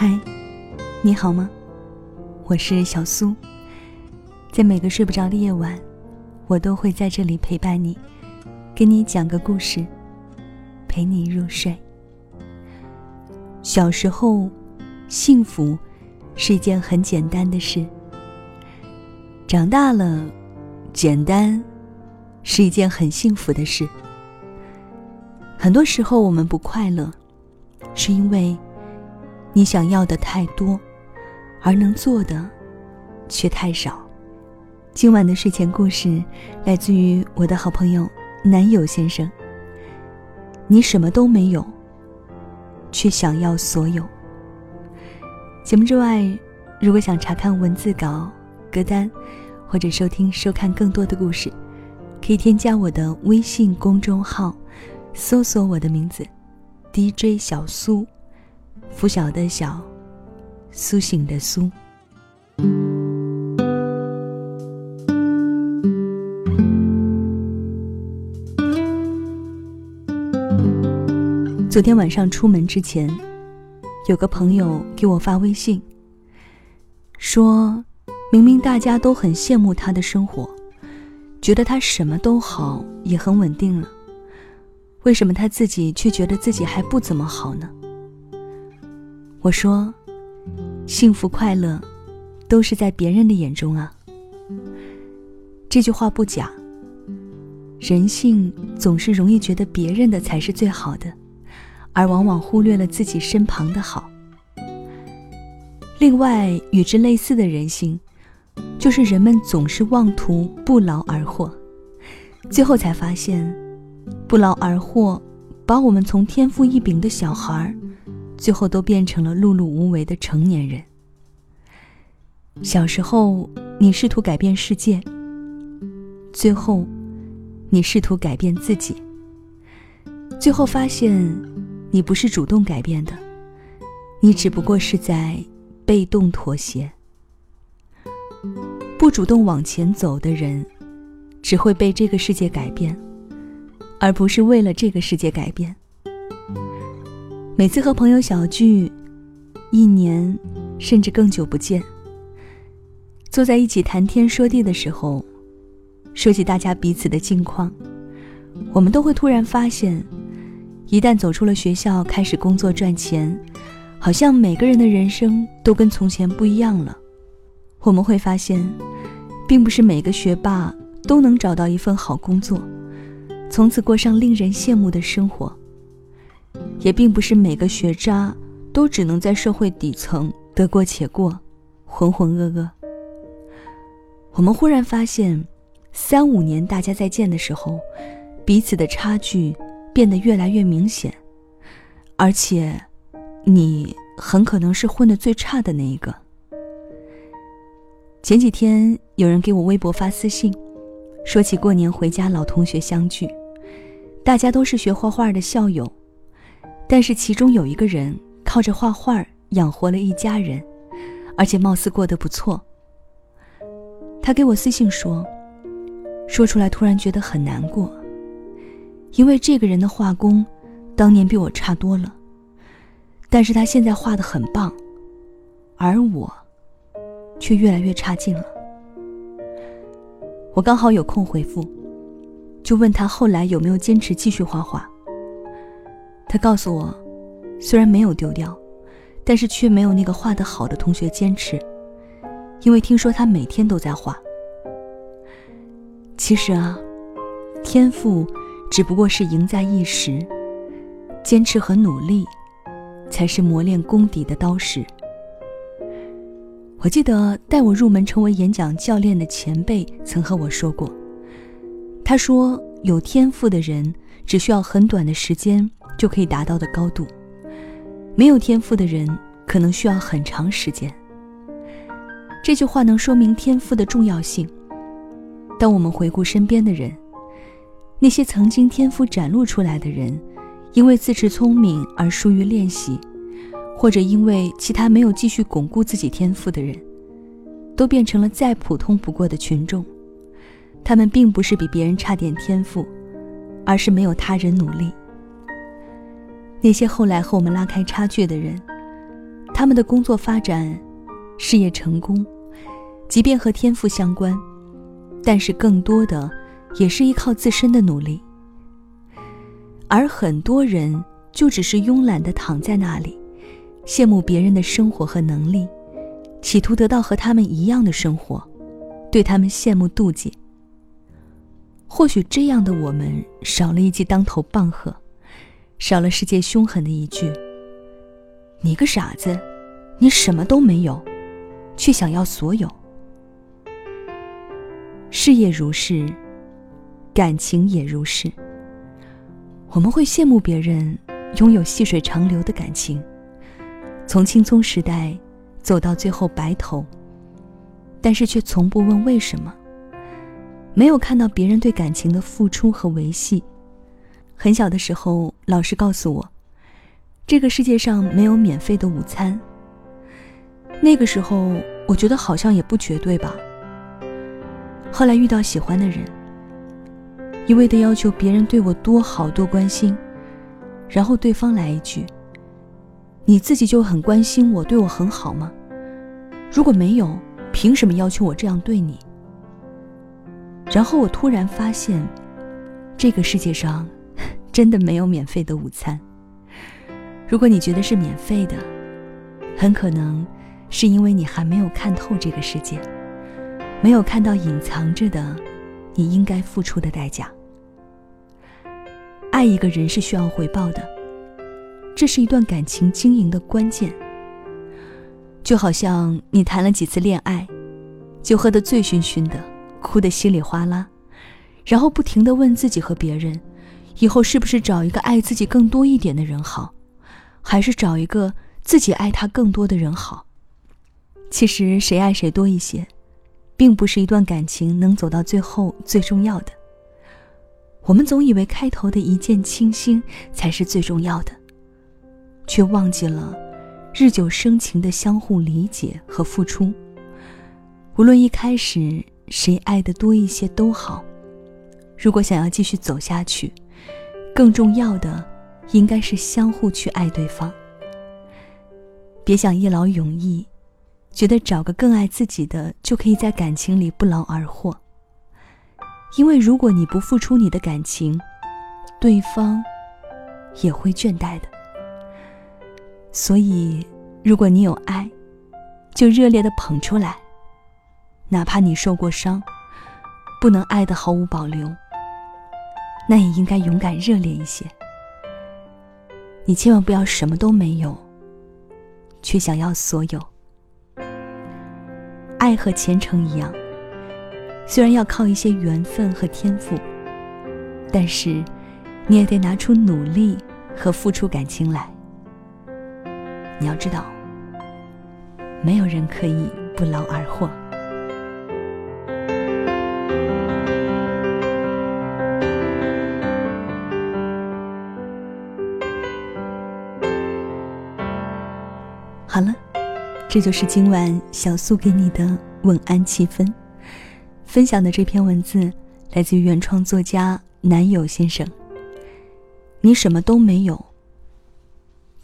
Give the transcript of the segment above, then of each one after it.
嗨，你好吗？我是小苏。在每个睡不着的夜晚，我都会在这里陪伴你，给你讲个故事，陪你入睡。小时候，幸福是一件很简单的事；长大了，简单是一件很幸福的事。很多时候，我们不快乐，是因为你想要的太多，而能做的却太少。今晚的睡前故事来自于我的好朋友男友先生。你什么都没有，却想要所有。节目之外，如果想查看文字稿、歌单，或者收听、收看更多的故事，可以添加我的微信公众号。搜索我的名字，DJ 小苏，拂晓的晓，苏醒的苏。昨天晚上出门之前，有个朋友给我发微信，说明明大家都很羡慕他的生活，觉得他什么都好，也很稳定了。为什么他自己却觉得自己还不怎么好呢？我说，幸福快乐，都是在别人的眼中啊。这句话不假。人性总是容易觉得别人的才是最好的，而往往忽略了自己身旁的好。另外，与之类似的人性，就是人们总是妄图不劳而获，最后才发现。不劳而获，把我们从天赋异禀的小孩儿最后都变成了碌碌无为的成年人。小时候，你试图改变世界，最后，你试图改变自己，最后发现，你不是主动改变的，你只不过是在被动妥协。不主动往前走的人，只会被这个世界改变。而不是为了这个世界改变。每次和朋友小聚，一年甚至更久不见，坐在一起谈天说地的时候，说起大家彼此的近况，我们都会突然发现，一旦走出了学校，开始工作赚钱，好像每个人的人生都跟从前不一样了。我们会发现，并不是每个学霸都能找到一份好工作。从此过上令人羡慕的生活，也并不是每个学渣都只能在社会底层得过且过，浑浑噩噩。我们忽然发现，三五年大家再见的时候，彼此的差距变得越来越明显，而且，你很可能是混得最差的那一个。前几天有人给我微博发私信。说起过年回家，老同学相聚，大家都是学画画的校友，但是其中有一个人靠着画画养活了一家人，而且貌似过得不错。他给我私信说，说出来突然觉得很难过，因为这个人的画工当年比我差多了，但是他现在画的很棒，而我却越来越差劲了。我刚好有空回复，就问他后来有没有坚持继续画画。他告诉我，虽然没有丢掉，但是却没有那个画得好的同学坚持，因为听说他每天都在画。其实啊，天赋只不过是赢在一时，坚持和努力，才是磨练功底的刀石。我记得带我入门成为演讲教练的前辈曾和我说过，他说有天赋的人只需要很短的时间就可以达到的高度，没有天赋的人可能需要很长时间。这句话能说明天赋的重要性。当我们回顾身边的人，那些曾经天赋展露出来的人，因为自恃聪明而疏于练习。或者因为其他没有继续巩固自己天赋的人，都变成了再普通不过的群众。他们并不是比别人差点天赋，而是没有他人努力。那些后来和我们拉开差距的人，他们的工作发展、事业成功，即便和天赋相关，但是更多的也是依靠自身的努力。而很多人就只是慵懒的躺在那里，羡慕别人的生活和能力，企图得到和他们一样的生活，对他们羡慕妒忌。或许这样的我们少了一记当头棒喝，少了世界凶狠的一句：“你个傻子，你什么都没有，却想要所有。”事业如是，感情也如是。我们会羡慕别人拥有细水长流的感情，从青葱时代走到最后白头，但是却从不问为什么。没有看到别人对感情的付出和维系。很小的时候，老师告诉我，这个世界上没有免费的午餐。那个时候，我觉得好像也不绝对吧。后来遇到喜欢的人，一味的要求别人对我多好多关心，然后对方来一句：“你自己就很关心我，对我很好吗？如果没有，凭什么要求我这样对你？”然后我突然发现，这个世界上真的没有免费的午餐。如果你觉得是免费的，很可能是因为你还没有看透这个世界，没有看到隐藏着的你应该付出的代价。爱一个人是需要回报的，这是一段感情经营的关键。就好像你谈了几次恋爱，就喝得醉醺醺的。哭得稀里哗啦，然后不停的问自己和别人，以后是不是找一个爱自己更多一点的人好，还是找一个自己爱他更多的人好？其实谁爱谁多一些，并不是一段感情能走到最后最重要的。我们总以为开头的一见倾心才是最重要的，却忘记了日久生情的相互理解和付出。无论一开始。谁爱的多一些都好。如果想要继续走下去，更重要的应该是相互去爱对方。别想一劳永逸，觉得找个更爱自己的就可以在感情里不劳而获。因为如果你不付出你的感情，对方也会倦怠的。所以，如果你有爱，就热烈的捧出来。哪怕你受过伤，不能爱的毫无保留，那也应该勇敢热烈一些。你千万不要什么都没有，却想要所有。爱和虔诚一样，虽然要靠一些缘分和天赋，但是你也得拿出努力和付出感情来。你要知道，没有人可以不劳而获。好了，这就是今晚小苏给你的晚安气氛。分享的这篇文字来自于原创作家男友先生。你什么都没有，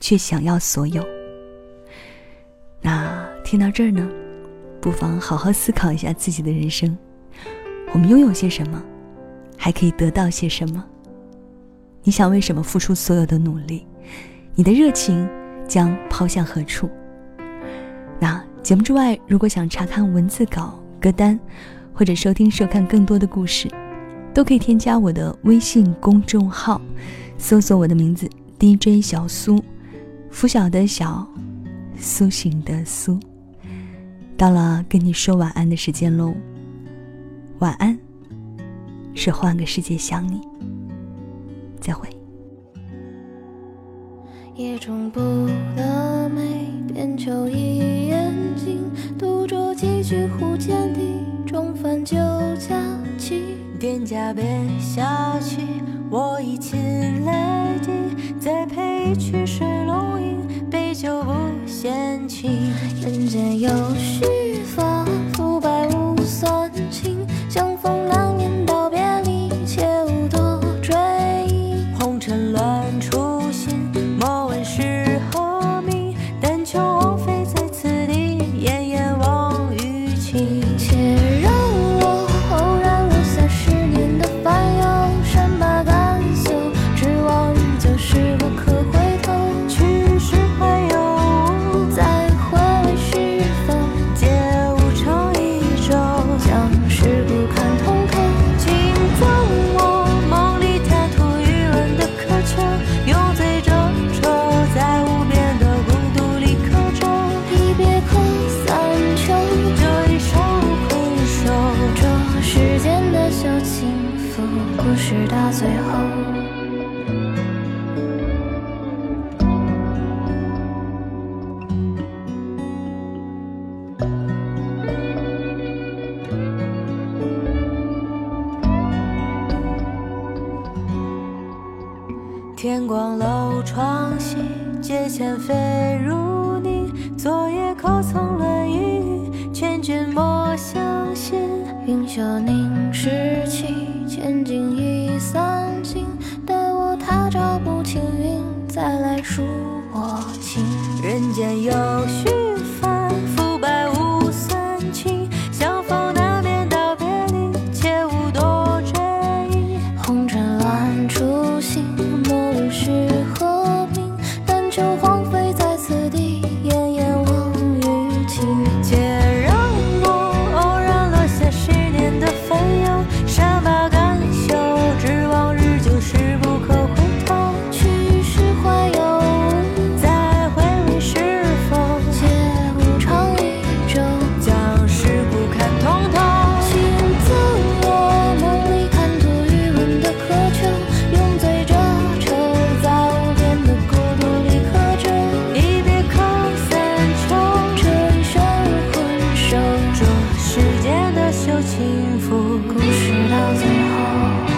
却想要所有。那听到这儿呢，不妨好好思考一下自己的人生。我们拥有些什么，还可以得到些什么？你想为什么付出所有的努力？你的热情将抛向何处？那节目之外，如果想查看文字稿、歌单，或者收听、收看更多的故事，都可以添加我的微信公众号，搜索我的名字 DJ 小苏，拂晓的小，苏醒的苏。到了跟你说晚安的时间喽，晚安，是换个世界想你，再会。也中不得美，便求一眼睛，独酌几句壶间地，中饭酒佳期。店家别小气，我已亲泪滴，再配一曲水龙吟，杯酒不嫌弃。人间有须情。天光楼窗西，阶前飞如泥。昨夜可曾落一雨？劝君莫相惜。云袖凝时起，千金已散尽。待我他朝不青云，再来数我情。人间有许就轻浮故事到最后。